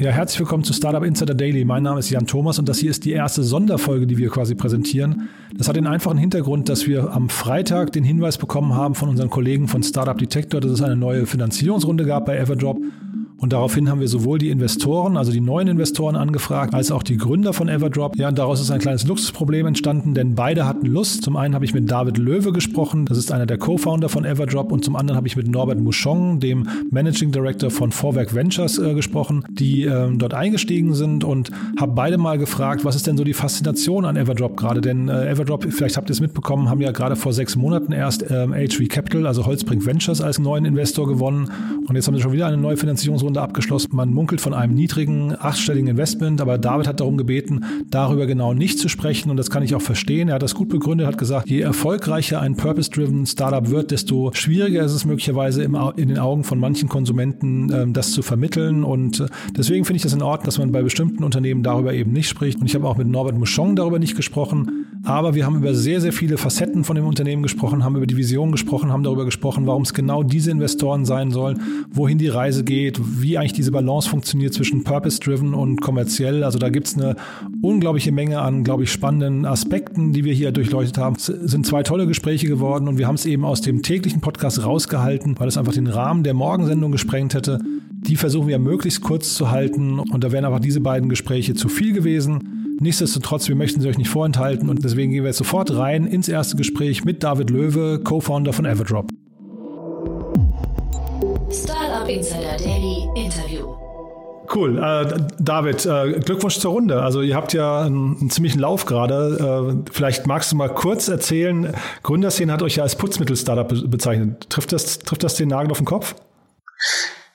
Ja, herzlich willkommen zu Startup Insider Daily. Mein Name ist Jan Thomas und das hier ist die erste Sonderfolge, die wir quasi präsentieren. Das hat den einfachen Hintergrund, dass wir am Freitag den Hinweis bekommen haben von unseren Kollegen von Startup Detector, dass es eine neue Finanzierungsrunde gab bei Everdrop. Und daraufhin haben wir sowohl die Investoren, also die neuen Investoren angefragt, als auch die Gründer von Everdrop. Ja, und daraus ist ein kleines Luxusproblem entstanden, denn beide hatten Lust. Zum einen habe ich mit David Löwe gesprochen, das ist einer der Co-Founder von Everdrop, und zum anderen habe ich mit Norbert Mouchon, dem Managing Director von Vorwerk Ventures, äh, gesprochen, die äh, dort eingestiegen sind und habe beide mal gefragt, was ist denn so die Faszination an Everdrop gerade? Denn äh, Everdrop, vielleicht habt ihr es mitbekommen, haben ja gerade vor sechs Monaten erst ähm, HV Capital, also Holzbrink Ventures, als neuen Investor gewonnen. Und jetzt haben sie schon wieder eine neue Finanzierungsrunde Finanzierungsrunde abgeschlossen. Man munkelt von einem niedrigen, achtstelligen Investment, aber David hat darum gebeten, darüber genau nicht zu sprechen und das kann ich auch verstehen. Er hat das gut begründet, hat gesagt, je erfolgreicher ein Purpose-Driven Startup wird, desto schwieriger ist es möglicherweise in den Augen von manchen Konsumenten, ähm, das zu vermitteln und äh, deswegen finde ich das in Ordnung, dass man bei bestimmten Unternehmen darüber eben nicht spricht und ich habe auch mit Norbert Mouchon darüber nicht gesprochen, aber wir haben über sehr, sehr viele Facetten von dem Unternehmen gesprochen, haben über die Vision gesprochen, haben darüber gesprochen, warum es genau diese Investoren sein sollen, wohin die Reise geht, wie eigentlich diese Balance funktioniert zwischen Purpose-Driven und kommerziell. Also da gibt es eine unglaubliche Menge an, glaube ich, spannenden Aspekten, die wir hier durchleuchtet haben. Es sind zwei tolle Gespräche geworden und wir haben es eben aus dem täglichen Podcast rausgehalten, weil es einfach den Rahmen der Morgensendung gesprengt hätte. Die versuchen wir möglichst kurz zu halten und da wären einfach diese beiden Gespräche zu viel gewesen. Nichtsdestotrotz, wir möchten sie euch nicht vorenthalten und deswegen gehen wir jetzt sofort rein ins erste Gespräch mit David Löwe, Co-Founder von Everdrop. Startup Insider Daily Interview. Cool. Äh, David, äh, Glückwunsch zur Runde. Also ihr habt ja einen, einen ziemlichen Lauf gerade. Äh, vielleicht magst du mal kurz erzählen, Gründerszene hat euch ja als Putzmittel-Startup bezeichnet. Trifft das, trifft das den Nagel auf den Kopf?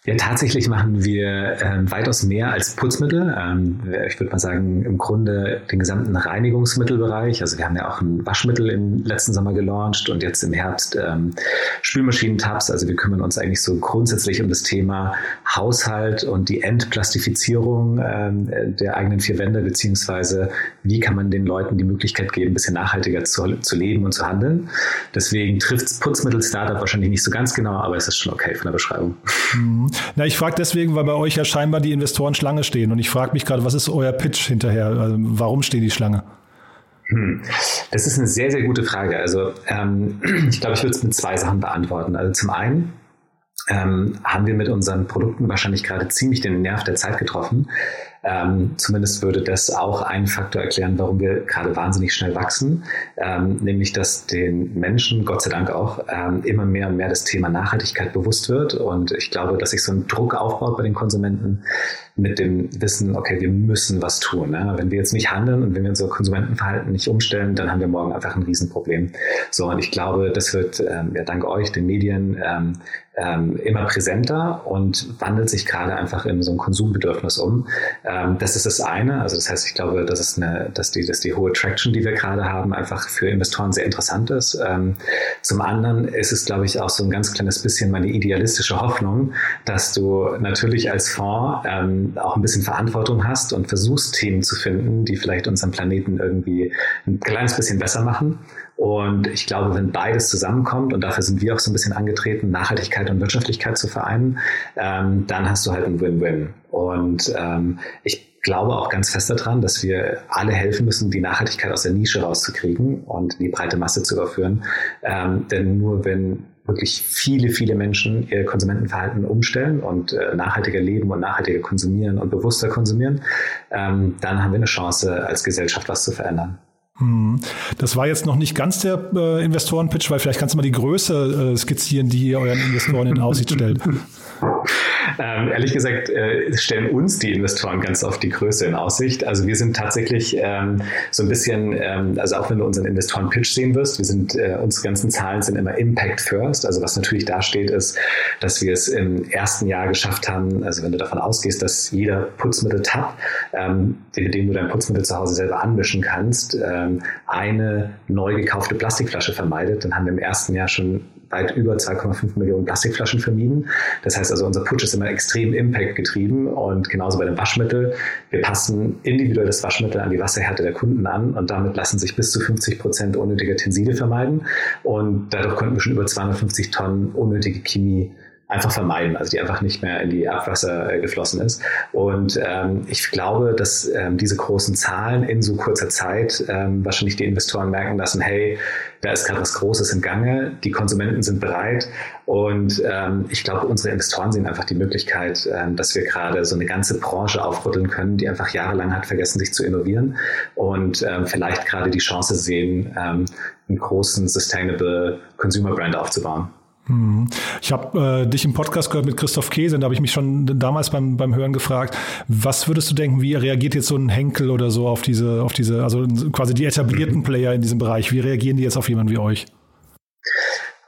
Ja, tatsächlich machen wir ähm, weitaus mehr als Putzmittel. Ähm, ich würde mal sagen, im Grunde den gesamten Reinigungsmittelbereich. Also wir haben ja auch ein Waschmittel im letzten Sommer gelauncht und jetzt im Herbst ähm, Spülmaschinentabs. Also wir kümmern uns eigentlich so grundsätzlich um das Thema Haushalt und die Entplastifizierung ähm, der eigenen vier Wände, beziehungsweise wie kann man den Leuten die Möglichkeit geben, ein bisschen nachhaltiger zu, zu leben und zu handeln. Deswegen trifft Putzmittel-Startup wahrscheinlich nicht so ganz genau, aber es ist schon okay von der Beschreibung. Mhm. Na, ich frage deswegen, weil bei euch ja scheinbar die Investoren Schlange stehen. Und ich frage mich gerade, was ist euer Pitch hinterher? Also, warum stehen die Schlange? Hm. Das ist eine sehr, sehr gute Frage. Also ähm, ich glaube, ich würde es mit zwei Sachen beantworten. Also zum einen ähm, haben wir mit unseren Produkten wahrscheinlich gerade ziemlich den Nerv der Zeit getroffen. Ähm, zumindest würde das auch einen Faktor erklären, warum wir gerade wahnsinnig schnell wachsen, ähm, nämlich dass den Menschen, Gott sei Dank auch, ähm, immer mehr und mehr das Thema Nachhaltigkeit bewusst wird. Und ich glaube, dass sich so ein Druck aufbaut bei den Konsumenten mit dem Wissen, okay, wir müssen was tun. Ne? Wenn wir jetzt nicht handeln und wenn wir unser Konsumentenverhalten nicht umstellen, dann haben wir morgen einfach ein Riesenproblem. So, und ich glaube, das wird ähm, ja dank euch, den Medien, ähm, ähm, immer präsenter und wandelt sich gerade einfach in so ein Konsumbedürfnis um. Ähm, das ist das eine. Also das heißt, ich glaube, dass es eine, dass die, dass die hohe Traction, die wir gerade haben, einfach für Investoren sehr interessant ist. Ähm, zum anderen ist es, glaube ich, auch so ein ganz kleines bisschen meine idealistische Hoffnung, dass du natürlich als Fonds ähm, auch ein bisschen Verantwortung hast und versuchst Themen zu finden, die vielleicht unseren Planeten irgendwie ein kleines bisschen besser machen. Und ich glaube, wenn beides zusammenkommt, und dafür sind wir auch so ein bisschen angetreten, Nachhaltigkeit und Wirtschaftlichkeit zu vereinen, ähm, dann hast du halt ein Win-Win. Und ähm, ich glaube auch ganz fest daran, dass wir alle helfen müssen, die Nachhaltigkeit aus der Nische rauszukriegen und die breite Masse zu überführen. Ähm, denn nur wenn wirklich viele, viele Menschen ihr Konsumentenverhalten umstellen und äh, nachhaltiger leben und nachhaltiger konsumieren und bewusster konsumieren, ähm, dann haben wir eine Chance, als Gesellschaft was zu verändern. Hm. Das war jetzt noch nicht ganz der äh, Investorenpitch, weil vielleicht kannst du mal die Größe äh, skizzieren, die ihr euren Investoren in Aussicht stellt. Ähm, ehrlich gesagt äh, stellen uns die Investoren ganz oft die Größe in Aussicht. Also wir sind tatsächlich ähm, so ein bisschen, ähm, also auch wenn du unseren Investoren-Pitch sehen wirst, wir sind, äh, unsere ganzen Zahlen sind immer Impact First. Also was natürlich da steht, ist, dass wir es im ersten Jahr geschafft haben, also wenn du davon ausgehst, dass jeder Putzmittel-Tab, ähm, mit dem du dein Putzmittel zu Hause selber anmischen kannst, ähm, eine neu gekaufte Plastikflasche vermeidet, dann haben wir im ersten Jahr schon weit über 2,5 Millionen Plastikflaschen vermieden. Das heißt also, unser Putsch ist immer extrem Impact getrieben und genauso bei dem Waschmittel. Wir passen individuell das Waschmittel an die Wasserhärte der Kunden an und damit lassen sich bis zu 50 Prozent unnötiger Tenside vermeiden und dadurch konnten wir schon über 250 Tonnen unnötige Chemie einfach vermeiden, also die einfach nicht mehr in die Abwasser äh, geflossen ist. Und ähm, ich glaube, dass ähm, diese großen Zahlen in so kurzer Zeit ähm, wahrscheinlich die Investoren merken lassen, hey, da ist gerade was Großes im Gange, die Konsumenten sind bereit und ähm, ich glaube, unsere Investoren sehen einfach die Möglichkeit, ähm, dass wir gerade so eine ganze Branche aufrütteln können, die einfach jahrelang hat vergessen, sich zu innovieren und ähm, vielleicht gerade die Chance sehen, ähm, einen großen Sustainable Consumer Brand aufzubauen. Hm. Ich habe äh, dich im Podcast gehört mit Christoph Käse, da habe ich mich schon damals beim, beim Hören gefragt, was würdest du denken, wie reagiert jetzt so ein Henkel oder so auf diese, auf diese, also quasi die etablierten mhm. Player in diesem Bereich, wie reagieren die jetzt auf jemanden wie euch?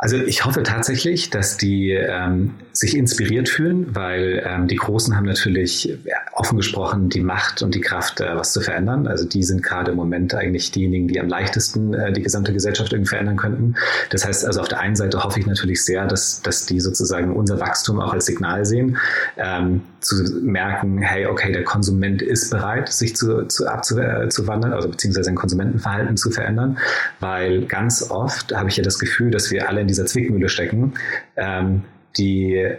Also ich hoffe tatsächlich, dass die ähm, sich inspiriert fühlen, weil ähm, die Großen haben natürlich offen gesprochen die Macht und die Kraft, äh, was zu verändern. Also die sind gerade im Moment eigentlich diejenigen, die am leichtesten äh, die gesamte Gesellschaft irgendwie verändern könnten. Das heißt also auf der einen Seite hoffe ich natürlich sehr, dass, dass die sozusagen unser Wachstum auch als Signal sehen, ähm, zu merken, hey, okay, der Konsument ist bereit, sich zu, zu abzuwandern, also beziehungsweise sein Konsumentenverhalten zu verändern, weil ganz oft habe ich ja das Gefühl, dass wir alle in dieser Zwickmühle stecken. Ähm, die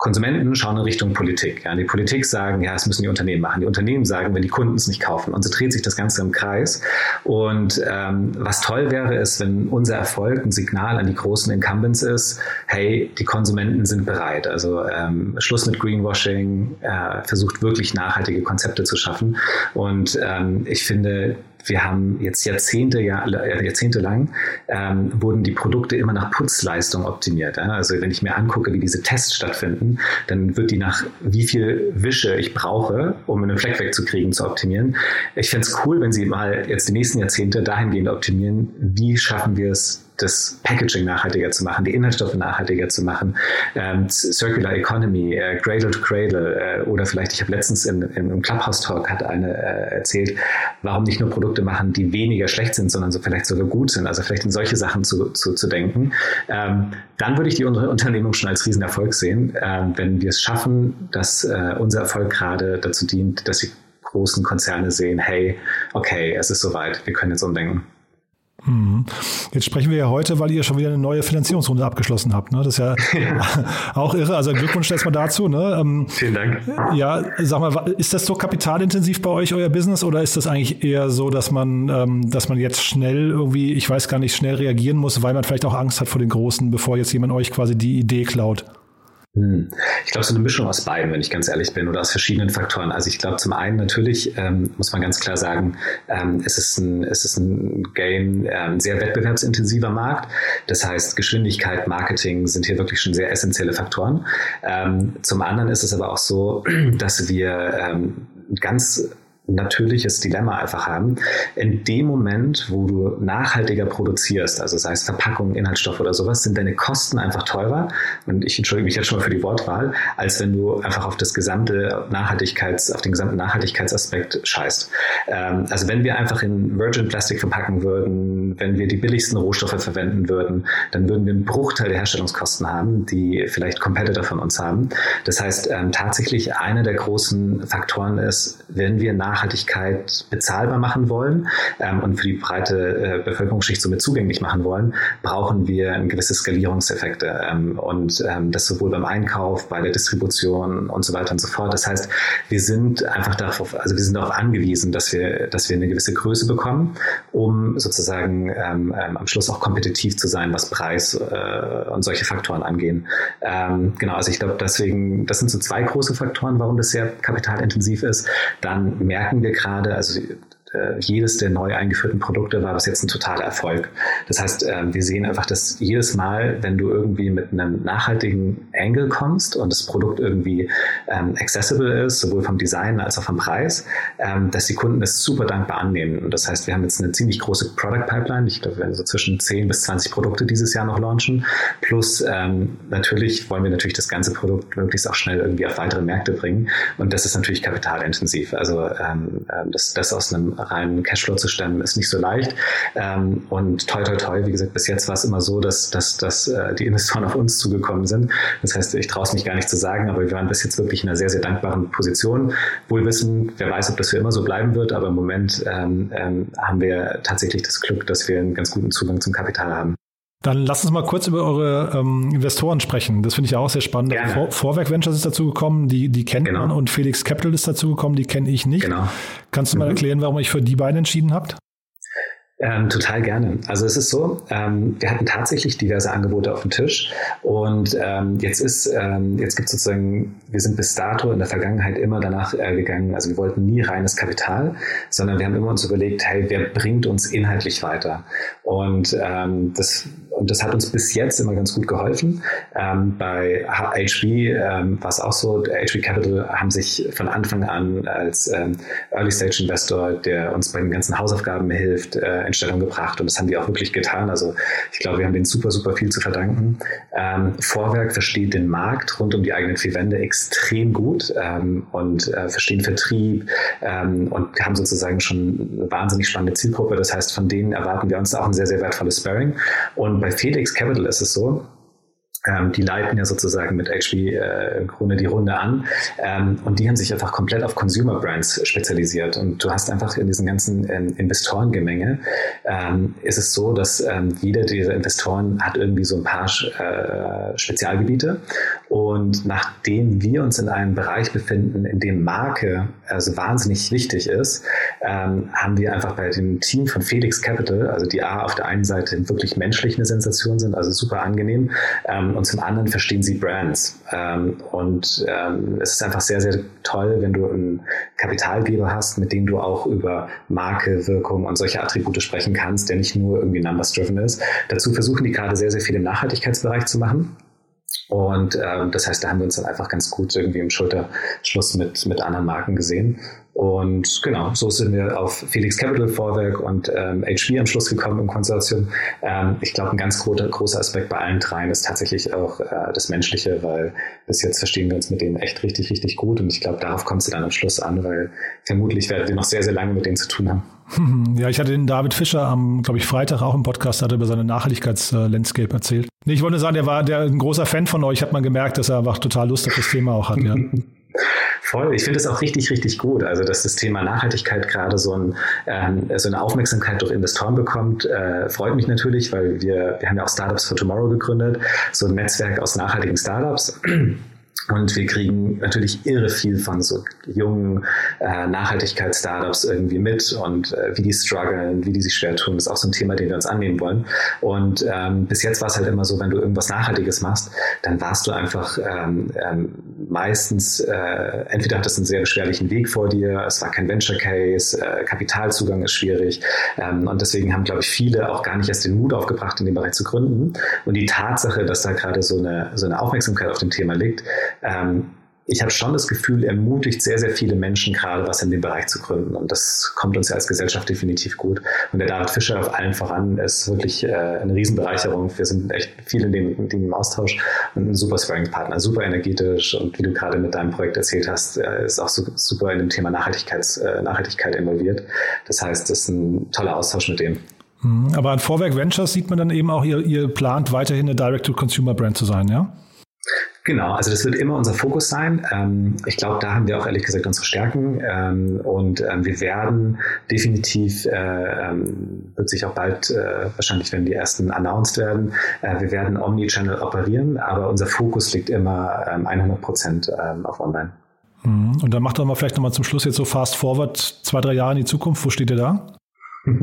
Konsumenten schauen in Richtung Politik. Ja, die Politik sagen, ja, es müssen die Unternehmen machen. Die Unternehmen sagen, wenn die Kunden es nicht kaufen. Und so dreht sich das Ganze im Kreis. Und ähm, was toll wäre, ist, wenn unser Erfolg ein Signal an die großen Incumbents ist, hey, die Konsumenten sind bereit. Also ähm, Schluss mit Greenwashing, äh, versucht wirklich nachhaltige Konzepte zu schaffen. Und ähm, ich finde, wir haben jetzt Jahrzehnte, ja, äh, jahrzehntelang ähm, wurden die Produkte immer nach Putzleistung optimiert. Ja? Also wenn ich mir angucke, wie diese Tests stattfinden, dann wird die nach wie viel Wische ich brauche, um einen Fleck wegzukriegen, zu optimieren. Ich fände es cool, wenn Sie mal jetzt die nächsten Jahrzehnte dahingehend optimieren, wie schaffen wir es, das Packaging nachhaltiger zu machen, die Inhaltsstoffe nachhaltiger zu machen, ähm, Circular Economy, äh, Cradle to Cradle äh, oder vielleicht, ich habe letztens in, in, im Clubhouse Talk hat eine äh, erzählt, warum nicht nur Produkte machen, die weniger schlecht sind, sondern so vielleicht sogar gut sind, also vielleicht in solche Sachen zu, zu, zu denken. Ähm, dann würde ich die Unternehmung schon als Riesenerfolg sehen, ähm, wenn wir es schaffen, dass äh, unser Erfolg gerade dazu dient, dass die großen Konzerne sehen, hey, okay, es ist soweit, wir können jetzt umdenken. Mhm. Jetzt sprechen wir ja heute, weil ihr schon wieder eine neue Finanzierungsrunde abgeschlossen habt. Ne? Das ist ja, auch irre. Also Glückwunsch erstmal dazu. Ne? Ähm, Vielen Dank. Ja, sag mal, ist das so kapitalintensiv bei euch, euer Business, oder ist das eigentlich eher so, dass man, ähm, dass man jetzt schnell irgendwie, ich weiß gar nicht, schnell reagieren muss, weil man vielleicht auch Angst hat vor den Großen, bevor jetzt jemand euch quasi die Idee klaut? Hm. Ich glaube, so eine Mischung aus beiden, wenn ich ganz ehrlich bin, oder aus verschiedenen Faktoren. Also ich glaube, zum einen natürlich ähm, muss man ganz klar sagen, ähm, es, ist ein, es ist ein Game, äh, ein sehr wettbewerbsintensiver Markt. Das heißt, Geschwindigkeit, Marketing sind hier wirklich schon sehr essentielle Faktoren. Ähm, zum anderen ist es aber auch so, dass wir ähm, ganz natürliches Dilemma einfach haben. In dem Moment, wo du nachhaltiger produzierst, also sei es Verpackung, Inhaltsstoff oder sowas, sind deine Kosten einfach teurer. Und ich entschuldige mich jetzt schon mal für die Wortwahl, als wenn du einfach auf das gesamte Nachhaltigkeits, auf den gesamten Nachhaltigkeitsaspekt scheißt. Ähm, also wenn wir einfach in Virgin Plastic verpacken würden, wenn wir die billigsten Rohstoffe verwenden würden, dann würden wir einen Bruchteil der Herstellungskosten haben, die vielleicht Competitor von uns haben. Das heißt, ähm, tatsächlich einer der großen Faktoren ist, wenn wir nach Nachhaltigkeit bezahlbar machen wollen ähm, und für die breite äh, Bevölkerungsschicht somit zugänglich machen wollen, brauchen wir gewisse Skalierungseffekte ähm, und ähm, das sowohl beim Einkauf, bei der Distribution und so weiter und so fort. Das heißt, wir sind einfach darauf, also wir sind darauf angewiesen, dass wir, dass wir eine gewisse Größe bekommen, um sozusagen ähm, ähm, am Schluss auch kompetitiv zu sein, was Preis äh, und solche Faktoren angehen. Ähm, genau, also ich glaube, deswegen, das sind so zwei große Faktoren, warum das sehr kapitalintensiv ist. Dann merken merken wir gerade, also jedes der neu eingeführten Produkte war bis jetzt ein totaler Erfolg. Das heißt, äh, wir sehen einfach, dass jedes Mal, wenn du irgendwie mit einem nachhaltigen Angle kommst und das Produkt irgendwie ähm, accessible ist, sowohl vom Design als auch vom Preis, ähm, dass die Kunden es super dankbar annehmen. Und das heißt, wir haben jetzt eine ziemlich große Product Pipeline. Ich glaube, wir werden so zwischen 10 bis 20 Produkte dieses Jahr noch launchen. Plus ähm, natürlich wollen wir natürlich das ganze Produkt möglichst auch schnell irgendwie auf weitere Märkte bringen. Und das ist natürlich kapitalintensiv. Also ähm, äh, das, das aus einem reinen Cashflow zu stemmen, ist nicht so leicht. Ähm, und toi, toi, toi, wie gesagt, bis jetzt war es immer so, dass, dass, dass äh, die Investoren auf uns zugekommen sind. Das heißt, ich traue es mich gar nicht zu sagen, aber wir waren bis jetzt wirklich in einer sehr, sehr dankbaren Position. Wohl wissen, wer weiß, ob das für immer so bleiben wird, aber im Moment ähm, ähm, haben wir tatsächlich das Glück, dass wir einen ganz guten Zugang zum Kapital haben. Dann lass uns mal kurz über eure ähm, Investoren sprechen. Das finde ich ja auch sehr spannend. Vor, Vorwerk Ventures ist dazu gekommen, die, die kennt genau. man und Felix Capital ist dazu gekommen, die kenne ich nicht. Genau. Kannst du mal mhm. erklären, warum ihr euch für die beiden entschieden habt? Ähm, total gerne. Also es ist so, ähm, wir hatten tatsächlich diverse Angebote auf dem Tisch und ähm, jetzt ist, ähm, jetzt gibt es sozusagen, wir sind bis dato in der Vergangenheit immer danach äh, gegangen, also wir wollten nie reines Kapital, sondern wir haben immer uns überlegt, hey, wer bringt uns inhaltlich weiter? Und ähm, das und das hat uns bis jetzt immer ganz gut geholfen. Ähm, bei HB ähm, war es auch so, HB Capital haben sich von Anfang an als ähm, Early Stage Investor, der uns bei den ganzen Hausaufgaben hilft, äh, in Stellung gebracht. Und das haben die auch wirklich getan. Also ich glaube, wir haben denen super, super viel zu verdanken. Ähm, Vorwerk versteht den Markt rund um die eigenen vier Wände extrem gut ähm, und äh, verstehen Vertrieb ähm, und haben sozusagen schon eine wahnsinnig spannende Zielgruppe. Das heißt, von denen erwarten wir uns auch ein sehr, sehr wertvolles Sparring. Und bei FedEx Capital ist es so, ähm, die leiten ja sozusagen mit HB äh, im Grunde die Runde an. Ähm, und die haben sich einfach komplett auf Consumer Brands spezialisiert. Und du hast einfach in diesen ganzen ähm, Investorengemenge ähm, ist es so, dass ähm, jeder dieser Investoren hat irgendwie so ein paar äh, Spezialgebiete. Und nachdem wir uns in einem Bereich befinden, in dem Marke also wahnsinnig wichtig ist, ähm, haben wir einfach bei dem Team von Felix Capital, also die A auf der einen Seite wirklich menschlich eine Sensation sind, also super angenehm, ähm, und zum anderen verstehen sie Brands. Ähm, und ähm, es ist einfach sehr, sehr toll, wenn du einen Kapitalgeber hast, mit dem du auch über Marke, Wirkung und solche Attribute sprechen kannst, der nicht nur irgendwie numbers-driven ist. Dazu versuchen die gerade sehr, sehr viel im Nachhaltigkeitsbereich zu machen. Und ähm, das heißt, da haben wir uns dann einfach ganz gut irgendwie im Schulterschluss mit, mit anderen Marken gesehen. Und genau, so sind wir auf Felix Capital Vorwerk und ähm, HB am Schluss gekommen im Konsortium. Ähm, ich glaube, ein ganz großer, großer Aspekt bei allen dreien ist tatsächlich auch äh, das Menschliche, weil bis jetzt verstehen wir uns mit denen echt richtig, richtig gut. Und ich glaube, darauf kommt es dann am Schluss an, weil vermutlich werden wir noch sehr, sehr lange mit denen zu tun haben. Ja, ich hatte den David Fischer am, glaube ich, Freitag auch im Podcast, hat über seine Nachhaltigkeitslandscape erzählt. Nee, ich wollte sagen, der war der ein großer Fan von euch, hat man gemerkt, dass er einfach total Lust auf das Thema auch hat. Ja. Voll. Ich finde es auch richtig, richtig gut. Also, dass das Thema Nachhaltigkeit gerade so, ein, ähm, so eine Aufmerksamkeit durch Investoren bekommt, äh, freut mich natürlich, weil wir, wir haben ja auch Startups for Tomorrow gegründet, so ein Netzwerk aus nachhaltigen Startups. Und wir kriegen natürlich irre viel von so jungen äh, Nachhaltigkeits-Startups irgendwie mit und äh, wie die strugglen, wie die sich schwer tun, ist auch so ein Thema, den wir uns annehmen wollen. Und ähm, bis jetzt war es halt immer so, wenn du irgendwas Nachhaltiges machst, dann warst du einfach ähm, ähm, meistens, äh, entweder hattest du einen sehr beschwerlichen Weg vor dir, es war kein Venture Case, äh, Kapitalzugang ist schwierig. Ähm, und deswegen haben, glaube ich, viele auch gar nicht erst den Mut aufgebracht, in dem Bereich zu gründen. Und die Tatsache, dass da gerade so eine, so eine Aufmerksamkeit auf dem Thema liegt, ähm, ich habe schon das Gefühl, ermutigt sehr, sehr viele Menschen gerade was in dem Bereich zu gründen. Und das kommt uns ja als Gesellschaft definitiv gut. Und der David Fischer auf allen voran ist wirklich äh, eine Riesenbereicherung. Wir sind echt viel in dem, in dem Austausch und ein super Sparring-Partner, super energetisch. Und wie du gerade mit deinem Projekt erzählt hast, äh, ist auch so, super in dem Thema Nachhaltigkeits, äh, Nachhaltigkeit involviert. Das heißt, das ist ein toller Austausch mit dem. Mhm. Aber an Vorwerk Ventures sieht man dann eben auch, ihr, ihr plant weiterhin eine Direct-to-Consumer-Brand zu sein, ja? Genau, also das wird immer unser Fokus sein. Ähm, ich glaube, da haben wir auch ehrlich gesagt unsere Stärken ähm, und ähm, wir werden definitiv, äh, wird sich auch bald, äh, wahrscheinlich wenn die ersten announced werden, äh, wir werden Omnichannel operieren, aber unser Fokus liegt immer 100 Prozent auf Online. Mhm. Und dann macht doch mal vielleicht nochmal zum Schluss jetzt so fast forward zwei, drei Jahre in die Zukunft. Wo steht ihr da?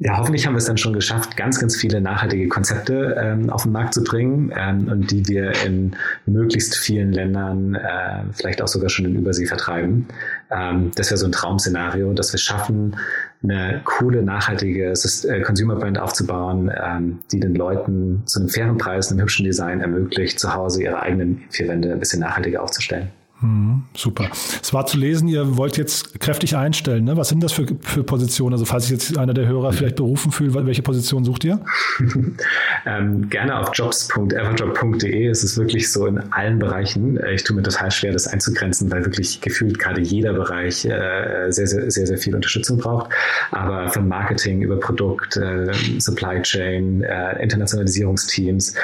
Ja, hoffentlich haben wir es dann schon geschafft, ganz, ganz viele nachhaltige Konzepte ähm, auf den Markt zu bringen ähm, und die wir in möglichst vielen Ländern, äh, vielleicht auch sogar schon in Übersee vertreiben. Ähm, das wäre so ein Traumszenario, dass wir schaffen, eine coole, nachhaltige äh, Consumer Brand aufzubauen, ähm, die den Leuten zu einem fairen Preis, einem hübschen Design ermöglicht, zu Hause ihre eigenen vier Wände ein bisschen nachhaltiger aufzustellen. Mhm, super. Es war zu lesen, ihr wollt jetzt kräftig einstellen. Ne? Was sind das für, für Positionen? Also falls sich jetzt einer der Hörer vielleicht berufen fühlt, welche Position sucht ihr? ähm, gerne auf jobs.everjob.de. Es ist wirklich so in allen Bereichen. Ich tue mir total schwer, das einzugrenzen, weil wirklich gefühlt gerade jeder Bereich äh, sehr, sehr, sehr, sehr viel Unterstützung braucht. Aber von Marketing über Produkt, äh, Supply Chain, äh, Internationalisierungsteams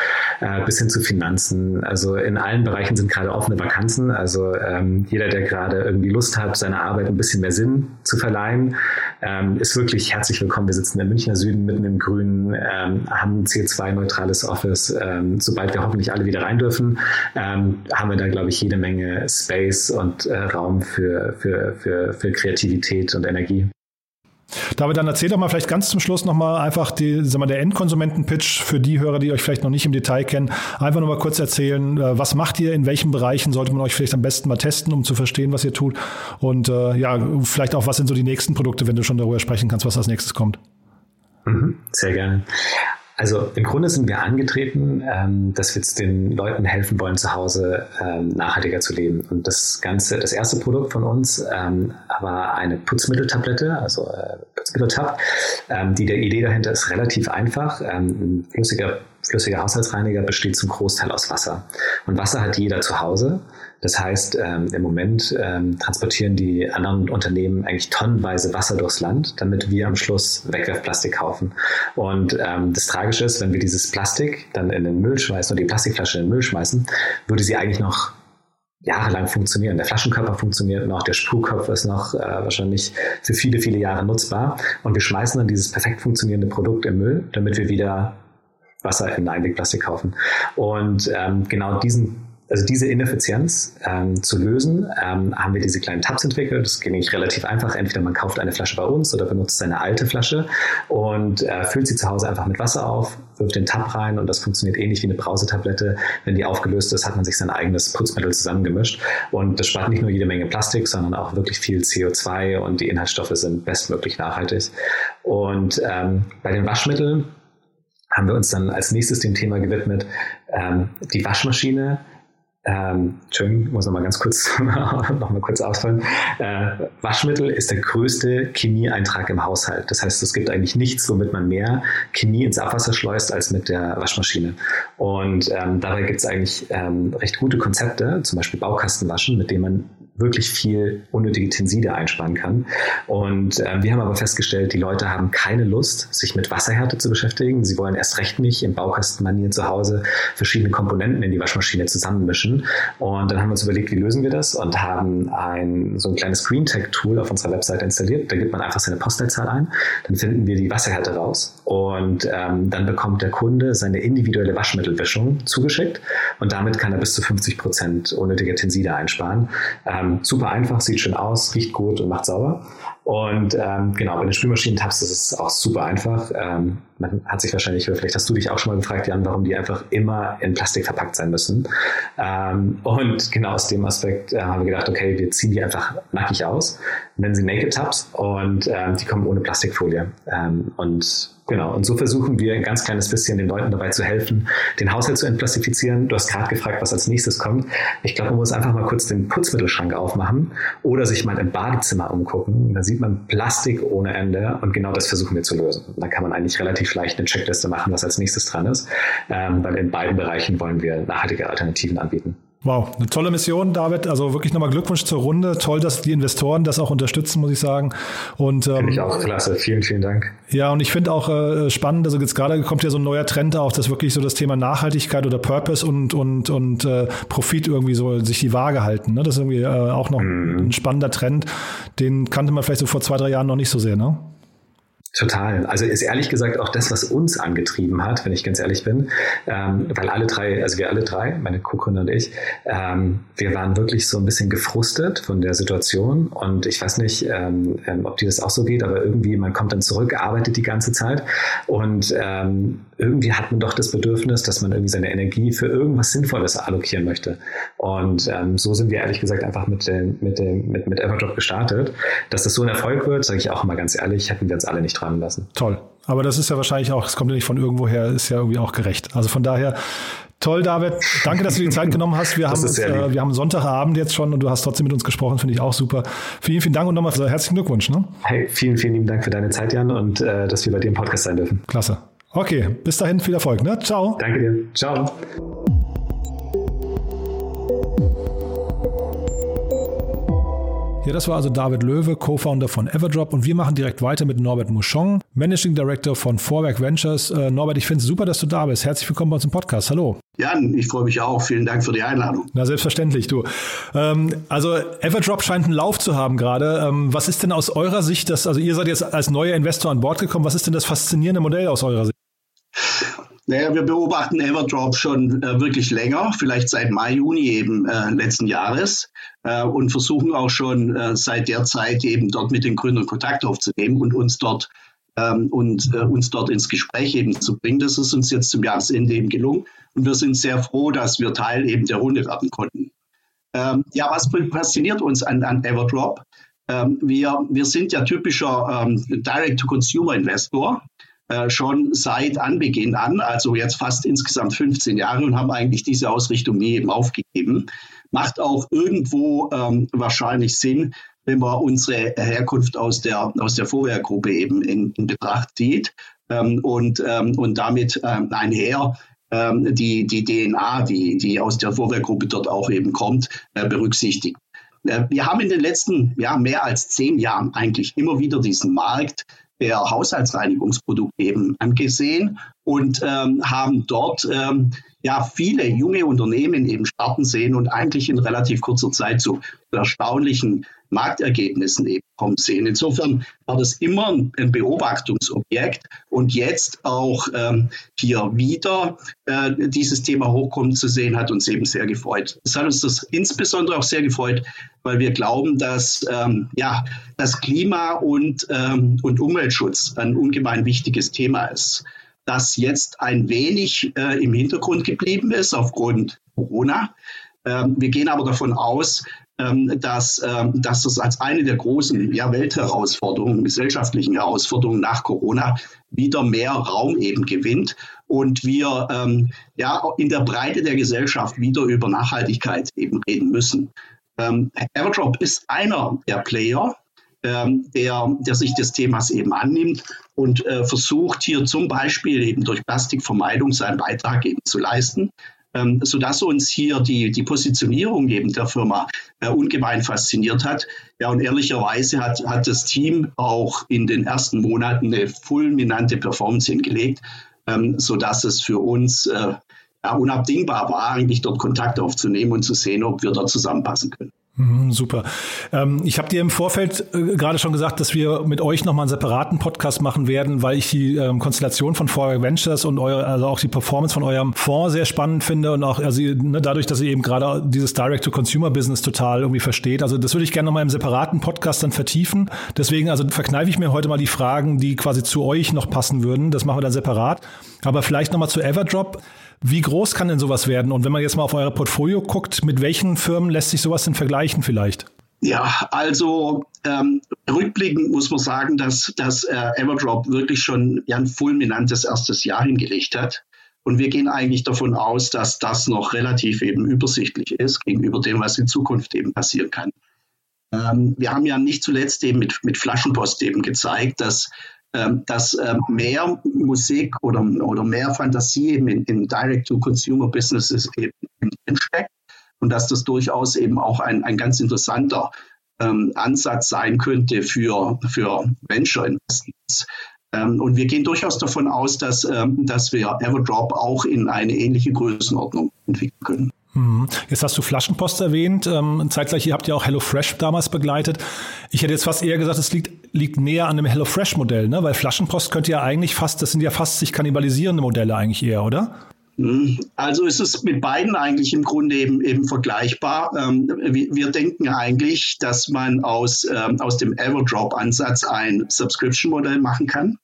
äh, bis hin zu Finanzen. Also in allen Bereichen sind gerade offene Vakanzen. Also Also ähm, jeder, der gerade irgendwie Lust hat, seiner Arbeit ein bisschen mehr Sinn zu verleihen, ähm, ist wirklich herzlich willkommen. Wir sitzen im Münchner Süden mitten im Grünen, ähm, haben ein CO2-neutrales Office. Ähm, sobald wir hoffentlich alle wieder rein dürfen, ähm, haben wir da, glaube ich, jede Menge Space und äh, Raum für, für, für, für Kreativität und Energie. David, dann erzähl doch mal vielleicht ganz zum Schluss nochmal einfach die, sag mal, der Endkonsumenten-Pitch für die Hörer, die euch vielleicht noch nicht im Detail kennen. Einfach nur mal kurz erzählen, äh, was macht ihr, in welchen Bereichen sollte man euch vielleicht am besten mal testen, um zu verstehen, was ihr tut. Und äh, ja, vielleicht auch, was sind so die nächsten Produkte, wenn du schon darüber sprechen kannst, was als nächstes kommt. Mhm, sehr gerne. Also im Grunde sind wir angetreten, ähm, dass wir jetzt den Leuten helfen wollen, zu Hause ähm, nachhaltiger zu leben. Und das Ganze, das erste Produkt von uns ähm, war eine Putzmitteltablette, also äh, Putzmitteltab. Ähm, die der Idee dahinter ist relativ einfach. Ähm, ein flüssiger, flüssiger Haushaltsreiniger besteht zum Großteil aus Wasser. Und Wasser hat jeder zu Hause. Das heißt, ähm, im Moment ähm, transportieren die anderen Unternehmen eigentlich tonnenweise Wasser durchs Land, damit wir am Schluss Wegwerfplastik kaufen. Und ähm, das Tragische ist, wenn wir dieses Plastik dann in den Müll schmeißen oder die Plastikflasche in den Müll schmeißen, würde sie eigentlich noch jahrelang funktionieren. Der Flaschenkörper funktioniert noch, der Spulkopf ist noch äh, wahrscheinlich für viele, viele Jahre nutzbar. Und wir schmeißen dann dieses perfekt funktionierende Produkt im Müll, damit wir wieder Wasser in Einwegplastik kaufen. Und ähm, genau diesen also diese Ineffizienz ähm, zu lösen, ähm, haben wir diese kleinen Tabs entwickelt. Das nämlich relativ einfach. Entweder man kauft eine Flasche bei uns oder benutzt seine alte Flasche und äh, füllt sie zu Hause einfach mit Wasser auf, wirft den Tab rein und das funktioniert ähnlich wie eine Brausetablette. Wenn die aufgelöst ist, hat man sich sein eigenes Putzmittel zusammengemischt und das spart nicht nur jede Menge Plastik, sondern auch wirklich viel CO2 und die Inhaltsstoffe sind bestmöglich nachhaltig. Und ähm, bei den Waschmitteln haben wir uns dann als nächstes dem Thema gewidmet, ähm, die Waschmaschine ähm, Entschuldigung, muss noch mal ganz kurz noch mal kurz ausfallen. Äh, Waschmittel ist der größte Chemieeintrag im Haushalt. Das heißt, es gibt eigentlich nichts, womit man mehr Chemie ins Abwasser schleust als mit der Waschmaschine. Und ähm, dabei gibt es eigentlich ähm, recht gute Konzepte, zum Beispiel Baukastenwaschen, mit denen man wirklich viel unnötige Tenside einsparen kann. Und äh, wir haben aber festgestellt, die Leute haben keine Lust, sich mit Wasserhärte zu beschäftigen. Sie wollen erst recht nicht im Baukastenmanier zu Hause verschiedene Komponenten in die Waschmaschine zusammenmischen. Und dann haben wir uns überlegt, wie lösen wir das und haben ein so ein kleines Green Tech Tool auf unserer Webseite installiert. Da gibt man einfach seine Postleitzahl ein, dann finden wir die Wasserhärte raus und ähm, dann bekommt der Kunde seine individuelle Waschmittelwischung zugeschickt und damit kann er bis zu 50 Prozent unnötige Tenside einsparen. Ähm, ähm, super einfach, sieht schön aus, riecht gut und macht sauber. Und ähm, genau, bei den Spülmaschinen-Tabs ist es auch super einfach. Ähm, man hat sich wahrscheinlich, vielleicht hast du dich auch schon mal gefragt, Jan, warum die einfach immer in Plastik verpackt sein müssen. Ähm, und genau aus dem Aspekt äh, haben wir gedacht, okay, wir ziehen die einfach nackig aus, nennen sie Naked Tabs und ähm, die kommen ohne Plastikfolie. Ähm, und Genau, und so versuchen wir ein ganz kleines bisschen den Leuten dabei zu helfen, den Haushalt zu entplastifizieren. Du hast gerade gefragt, was als nächstes kommt. Ich glaube, man muss einfach mal kurz den Putzmittelschrank aufmachen oder sich mal im Badezimmer umgucken. Da sieht man Plastik ohne Ende und genau das versuchen wir zu lösen. Da kann man eigentlich relativ leicht eine Checkliste machen, was als nächstes dran ist, ähm, weil in beiden Bereichen wollen wir nachhaltige Alternativen anbieten. Wow, eine tolle Mission, David. Also wirklich nochmal Glückwunsch zur Runde. Toll, dass die Investoren das auch unterstützen, muss ich sagen. Und ähm, finde ich auch klasse. Vielen, vielen Dank. Ja, und ich finde auch äh, spannend. Also jetzt gerade kommt ja so ein neuer Trend auch, dass wirklich so das Thema Nachhaltigkeit oder Purpose und und und äh, Profit irgendwie so sich die Waage halten. Ne? Das ist irgendwie äh, auch noch mhm. ein spannender Trend. Den kannte man vielleicht so vor zwei drei Jahren noch nicht so sehr. Ne? Total. Also ist ehrlich gesagt auch das, was uns angetrieben hat, wenn ich ganz ehrlich bin, ähm, weil alle drei, also wir alle drei, meine Co-Gründer und ich, ähm, wir waren wirklich so ein bisschen gefrustet von der Situation und ich weiß nicht, ähm, ähm ob dir das auch so geht, aber irgendwie man kommt dann zurück, arbeitet die ganze Zeit und ähm, irgendwie hat man doch das Bedürfnis, dass man irgendwie seine Energie für irgendwas Sinnvolles allokieren möchte. Und ähm, so sind wir ehrlich gesagt einfach mit dem, mit dem, mit, mit Everdrop gestartet. Dass das so ein Erfolg wird, sage ich auch immer ganz ehrlich, hätten wir uns alle nicht träumen lassen. Toll. Aber das ist ja wahrscheinlich auch, es kommt ja nicht von irgendwoher, ist ja irgendwie auch gerecht. Also von daher, Toll, David. Danke, dass du die Zeit genommen hast. Wir, haben, uns, äh, wir haben Sonntagabend jetzt schon und du hast trotzdem mit uns gesprochen, finde ich auch super. Vielen, vielen Dank und nochmal herzlichen Glückwunsch. Ne? Hey, vielen, vielen lieben Dank für deine Zeit, Jan, und äh, dass wir bei dir im Podcast sein dürfen. Klasse. Okay, bis dahin viel Erfolg. Ne? Ciao. Danke dir. Ciao. Ja, das war also David Löwe, Co-Founder von Everdrop und wir machen direkt weiter mit Norbert Mouchon, Managing Director von Vorwerk Ventures. Äh, Norbert, ich finde es super, dass du da bist. Herzlich willkommen bei uns im Podcast. Hallo. Jan, ich freue mich auch. Vielen Dank für die Einladung. Na, selbstverständlich, du. Ähm, also Everdrop scheint einen Lauf zu haben gerade. Ähm, was ist denn aus eurer Sicht das, also ihr seid jetzt als neuer Investor an Bord gekommen, was ist denn das faszinierende Modell aus eurer Sicht? Naja, wir beobachten Everdrop schon äh, wirklich länger, vielleicht seit Mai, Juni eben äh, letzten Jahres äh, und versuchen auch schon äh, seit der Zeit eben dort mit den Gründern Kontakt aufzunehmen und uns dort ähm, und äh, uns dort ins Gespräch eben zu bringen. Das ist uns jetzt zum Jahresende eben gelungen und wir sind sehr froh, dass wir Teil eben der Runde werden konnten. Ähm, ja, was fasziniert uns an, an Everdrop? Ähm, wir, wir sind ja typischer ähm, Direct-to-Consumer-Investor äh, schon seit Anbeginn an, also jetzt fast insgesamt 15 Jahre und haben eigentlich diese Ausrichtung nie eben aufgegeben. Macht auch irgendwo ähm, wahrscheinlich Sinn, wenn man unsere Herkunft aus der, aus der Vorwerkgruppe eben in, in Betracht zieht ähm, und, ähm, und damit ähm, einher ähm, die, die DNA, die, die aus der Vorwerkgruppe dort auch eben kommt, äh, berücksichtigt. Äh, wir haben in den letzten ja, mehr als zehn Jahren eigentlich immer wieder diesen Markt der Haushaltsreinigungsprodukte eben angesehen und ähm, haben dort ähm, ja viele junge Unternehmen eben starten sehen und eigentlich in relativ kurzer Zeit zu erstaunlichen Marktergebnissen eben kommen sehen. Insofern war das immer ein Beobachtungsobjekt und jetzt auch ähm, hier wieder äh, dieses Thema hochkommen zu sehen, hat uns eben sehr gefreut. Es hat uns das insbesondere auch sehr gefreut, weil wir glauben, dass ähm, ja, das Klima und, ähm, und Umweltschutz ein ungemein wichtiges Thema ist das jetzt ein wenig äh, im Hintergrund geblieben ist aufgrund Corona. Ähm, wir gehen aber davon aus, ähm, dass, ähm, dass das als eine der großen ja, Weltherausforderungen, gesellschaftlichen Herausforderungen nach Corona wieder mehr Raum eben gewinnt und wir ähm, ja in der Breite der Gesellschaft wieder über Nachhaltigkeit eben reden müssen. Ähm, Airdrop ist einer der Player, der, der sich des Themas eben annimmt und äh, versucht hier zum Beispiel eben durch Plastikvermeidung seinen Beitrag eben zu leisten ähm, sodass uns hier die, die Positionierung eben der Firma äh, ungemein fasziniert hat. Ja, und ehrlicherweise hat, hat das Team auch in den ersten Monaten eine fulminante Performance hingelegt, ähm, sodass es für uns äh, ja, unabdingbar war, eigentlich dort Kontakt aufzunehmen und zu sehen, ob wir dort zusammenpassen können. Mhm, super. Ähm, ich habe dir im Vorfeld äh, gerade schon gesagt, dass wir mit euch nochmal einen separaten Podcast machen werden, weil ich die ähm, Konstellation von Four Ventures und eure, also auch die Performance von eurem Fonds sehr spannend finde und auch also, ne, dadurch, dass ihr eben gerade dieses Direct-to-Consumer-Business total irgendwie versteht. Also das würde ich gerne nochmal im separaten Podcast dann vertiefen. Deswegen also verkneife ich mir heute mal die Fragen, die quasi zu euch noch passen würden. Das machen wir dann separat. Aber vielleicht nochmal zu Everdrop. Wie groß kann denn sowas werden? Und wenn man jetzt mal auf euer Portfolio guckt, mit welchen Firmen lässt sich sowas denn vergleichen vielleicht? Ja, also ähm, rückblickend muss man sagen, dass, dass äh, Everdrop wirklich schon ja, ein fulminantes erstes Jahr hingelegt hat. Und wir gehen eigentlich davon aus, dass das noch relativ eben übersichtlich ist gegenüber dem, was in Zukunft eben passieren kann. Ähm, wir haben ja nicht zuletzt eben mit, mit Flaschenpost eben gezeigt, dass dass ähm, mehr Musik oder, oder mehr Fantasie eben in, in Direct-to-Consumer-Businesses eben drinsteckt und dass das durchaus eben auch ein, ein ganz interessanter ähm, Ansatz sein könnte für, für Venture Investments. Ähm, und wir gehen durchaus davon aus, dass, ähm, dass wir Everdrop auch in eine ähnliche Größenordnung entwickeln können. Mhm. Jetzt hast du Flaschenpost erwähnt. Ähm, zeitgleich habt ihr auch HelloFresh damals begleitet. Ich hätte jetzt fast eher gesagt, es liegt, liegt näher an dem HelloFresh-Modell, ne? weil Flaschenpost könnte ja eigentlich fast, das sind ja fast sich kannibalisierende Modelle eigentlich eher, oder? Mhm. Also ist es mit beiden eigentlich im Grunde eben, eben vergleichbar. Ähm, wir, wir, denken eigentlich, dass man aus, ähm, aus dem Everdrop-Ansatz ein Subscription-Modell machen kann.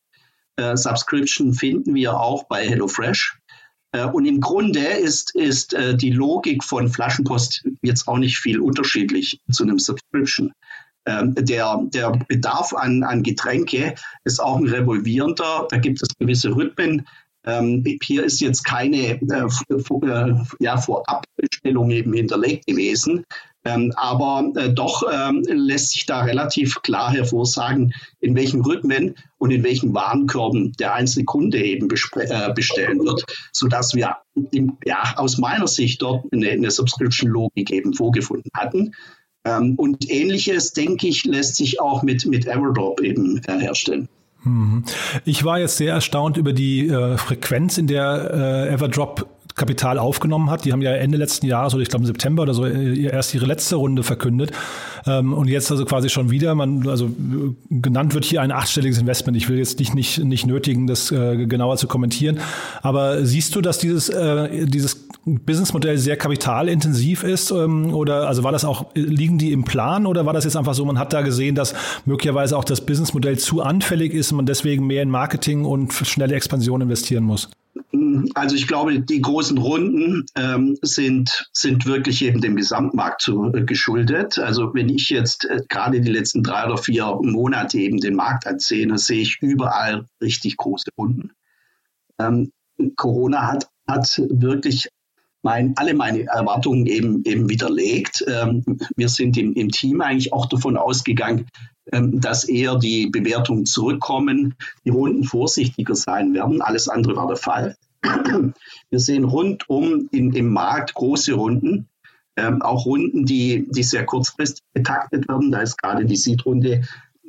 Äh, Subscription finden wir auch bei HelloFresh. Äh, und im Grunde ist, ist äh, die Logik von Flaschenpost jetzt auch nicht viel unterschiedlich zu einem Subscription. Ähm, der, der Bedarf an, an Getränke ist auch ein revolvierender. Da gibt es gewisse Rhythmen. Ähm, hier ist jetzt keine äh, ja, Vorabbestellung eben hinterlegt gewesen. Ähm, aber äh, doch ähm, lässt sich da relativ klar hervorsagen, in welchen Rhythmen und in welchen Warenkörben der einzelne Kunde eben äh, bestellen wird, sodass wir im, ja, aus meiner Sicht dort eine, eine Subscription-Logik eben vorgefunden hatten. Ähm, und ähnliches, denke ich, lässt sich auch mit, mit Everdrop eben äh, herstellen. Mhm. Ich war jetzt sehr erstaunt über die äh, Frequenz, in der äh, Everdrop Kapital aufgenommen hat. Die haben ja Ende letzten Jahres oder ich glaube im September oder so äh, erst ihre letzte Runde verkündet. Ähm, und jetzt also quasi schon wieder. Man, also genannt wird hier ein achtstelliges Investment. Ich will jetzt nicht, nicht, nicht nötigen, das äh, genauer zu kommentieren. Aber siehst du, dass dieses, äh, dieses Businessmodell sehr kapitalintensiv ist? Ähm, oder also war das auch, liegen die im Plan oder war das jetzt einfach so, man hat da gesehen, dass möglicherweise auch das Businessmodell zu anfällig ist und man deswegen mehr in Marketing und schnelle Expansion investieren muss? Also ich glaube, die großen Runden ähm, sind, sind wirklich eben dem Gesamtmarkt zu, äh, geschuldet. Also wenn ich jetzt äh, gerade die letzten drei oder vier Monate eben den Markt ansehe, dann sehe ich überall richtig große Runden. Ähm, Corona hat, hat wirklich mein, alle meine Erwartungen eben, eben widerlegt. Ähm, wir sind im, im Team eigentlich auch davon ausgegangen, ähm, dass eher die Bewertungen zurückkommen, die Runden vorsichtiger sein werden. Alles andere war der Fall. Wir sehen rundum in, im Markt große Runden, ähm, auch Runden, die, die sehr kurzfristig getaktet werden. Da ist gerade die Seed-Runde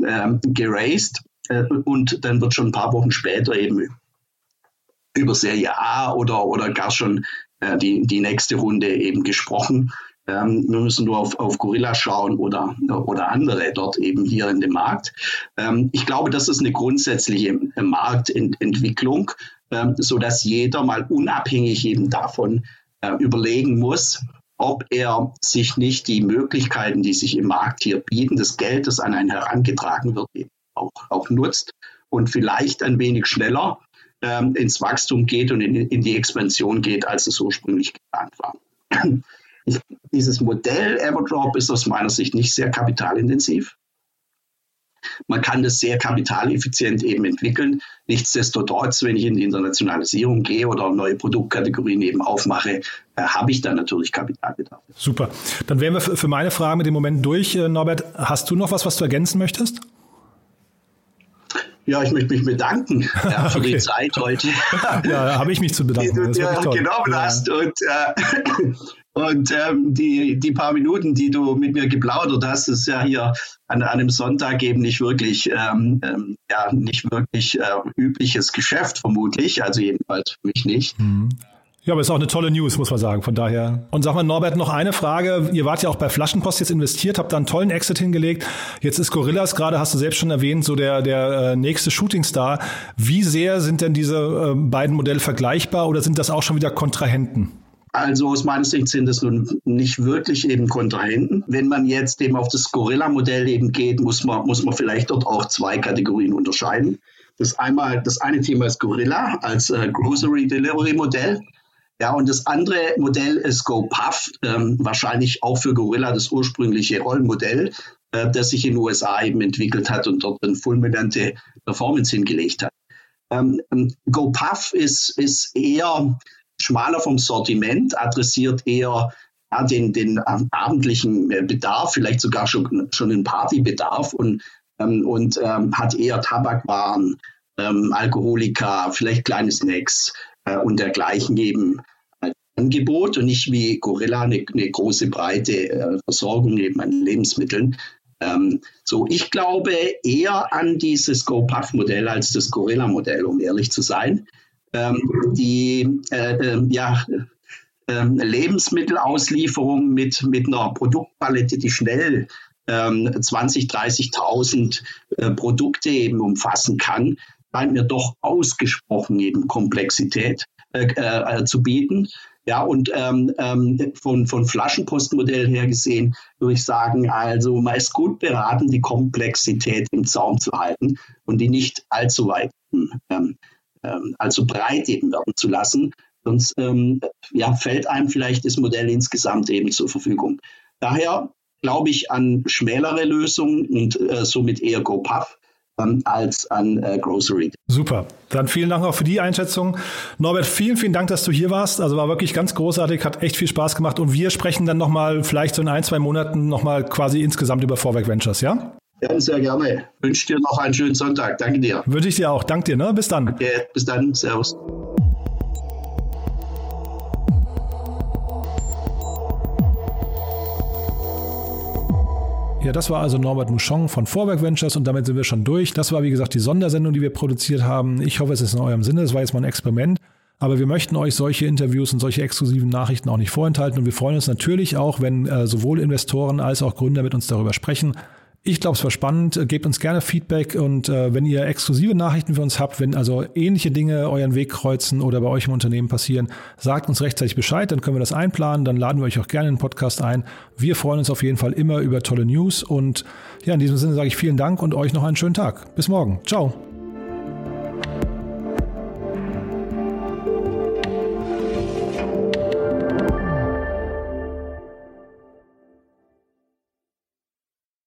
ähm, geraced äh, und dann wird schon ein paar Wochen später eben über Serie A oder, oder gar schon äh, die, die nächste Runde eben gesprochen. Ähm, wir müssen nur auf, auf Gorilla schauen oder, oder andere dort eben hier in dem Markt. Ähm, ich glaube, das ist eine grundsätzliche Marktentwicklung, ähm, so dass jeder mal unabhängig eben davon äh, überlegen muss, ob er sich nicht die Möglichkeiten, die sich im Markt hier bieten, das Geld, das an einen herangetragen wird, auch, auch nutzt und vielleicht ein wenig schneller ähm, ins Wachstum geht und in, in, die Expansion geht, als es ursprünglich geplant war. Ich, dieses Modell Everdrop ist aus meiner Sicht nicht sehr kapitalintensiv. Man kann das sehr kapitaleffizient eben entwickeln. Nichtsdestotrotz, wenn ich in die Internationalisierung gehe oder neue Produktkategorien eben aufmache, äh, habe ich da natürlich Kapitalbedarf. Super. Dann wären wir für meine Fragen mit dem Moment durch. Äh, Norbert, hast du noch was, was du ergänzen möchtest? Ja, ich möchte mich bedanken ja, für okay. die Zeit heute. ja, habe ich mich zu bedanken. Die du dir genommen ja. hast. Und, äh, und ähm, die, die paar Minuten, die du mit mir geplaudert hast, ist ja hier an, einem Sonntag eben nicht wirklich, ähm, ähm, ja, nicht wirklich äh, übliches Geschäft vermutlich, also jedenfalls für mich nicht. Mhm. Ja, aber ist auch eine tolle News, muss man sagen. Von daher. Und sag mal, Norbert, noch eine Frage. Ihr wart ja auch bei Flaschenpost jetzt investiert, habt da einen tollen Exit hingelegt. Jetzt ist Gorillas gerade, hast du selbst schon erwähnt, so der, der äh, nächste Shootingstar. Wie sehr sind denn diese äh, beiden Modelle vergleichbar oder sind das auch schon wieder Kontrahenten? Also aus meiner Sicht sind es nun nicht wirklich eben Kontrahenten. Wenn man jetzt eben auf das Gorilla-Modell eben geht, muss man, muss man vielleicht dort auch zwei Kategorien unterscheiden. Das einmal, das eine Thema ist Gorilla als äh, Grocery Delivery Modell. Ja, und das andere Modell ist GoPuff, ähm, wahrscheinlich auch für Gorilla das ursprüngliche Rollenmodell, äh, das sich in den USA eben entwickelt hat und dort eine fulminante Performance hingelegt hat. Ähm, ähm GoPuff ist, ist eher schmaler vom Sortiment, adressiert eher ja, den, den ähm, abendlichen äh, Bedarf, vielleicht sogar schon, schon den Partybedarf und, ähm, und ähm, hat eher Tabakwaren, ähm, Alkoholika, vielleicht kleine Snacks äh, und dergleichen eben Angebot und nicht wie Gorilla eine, eine große breite äh, Versorgung eben an Lebensmitteln. Ähm, so, ich glaube eher an dieses GoPuff-Modell als das Gorilla-Modell, um ehrlich zu sein. Ähm, die äh, äh, ja, ähm, Lebensmittelauslieferung mit, mit einer Produktpalette, die schnell 20, ähm, 30.000 äh, Produkte eben umfassen kann, scheint mir doch ausgesprochen eben Komplexität äh, äh, zu bieten. Ja, und ähm, ähm, von, von Flaschenpostmodell her gesehen würde ich sagen, also man ist gut beraten, die Komplexität im Zaum zu halten und die nicht allzu weit, ähm, ähm, allzu breit eben werden zu lassen. Sonst ähm, ja, fällt einem vielleicht das Modell insgesamt eben zur Verfügung. Daher glaube ich an schmälere Lösungen und äh, somit eher GoPuff ähm, als an äh, Grocery. Super. Dann vielen Dank auch für die Einschätzung. Norbert, vielen, vielen Dank, dass du hier warst. Also war wirklich ganz großartig, hat echt viel Spaß gemacht. Und wir sprechen dann nochmal, vielleicht so in ein, zwei Monaten nochmal quasi insgesamt über Vorwerk Ventures, ja? Ja, sehr gerne. Wünsche dir noch einen schönen Sonntag. Danke dir. Wünsche ich dir auch. Danke dir. Ne? Bis dann. Okay, bis dann. Servus. Ja, das war also Norbert Mouchon von Vorwerk Ventures und damit sind wir schon durch. Das war, wie gesagt, die Sondersendung, die wir produziert haben. Ich hoffe, es ist in eurem Sinne. Das war jetzt mal ein Experiment. Aber wir möchten euch solche Interviews und solche exklusiven Nachrichten auch nicht vorenthalten. Und wir freuen uns natürlich auch, wenn äh, sowohl Investoren als auch Gründer mit uns darüber sprechen. Ich glaube, es war spannend. Gebt uns gerne Feedback und äh, wenn ihr exklusive Nachrichten für uns habt, wenn also ähnliche Dinge euren Weg kreuzen oder bei euch im Unternehmen passieren, sagt uns rechtzeitig Bescheid, dann können wir das einplanen, dann laden wir euch auch gerne in den Podcast ein. Wir freuen uns auf jeden Fall immer über tolle News und ja, in diesem Sinne sage ich vielen Dank und euch noch einen schönen Tag. Bis morgen. Ciao.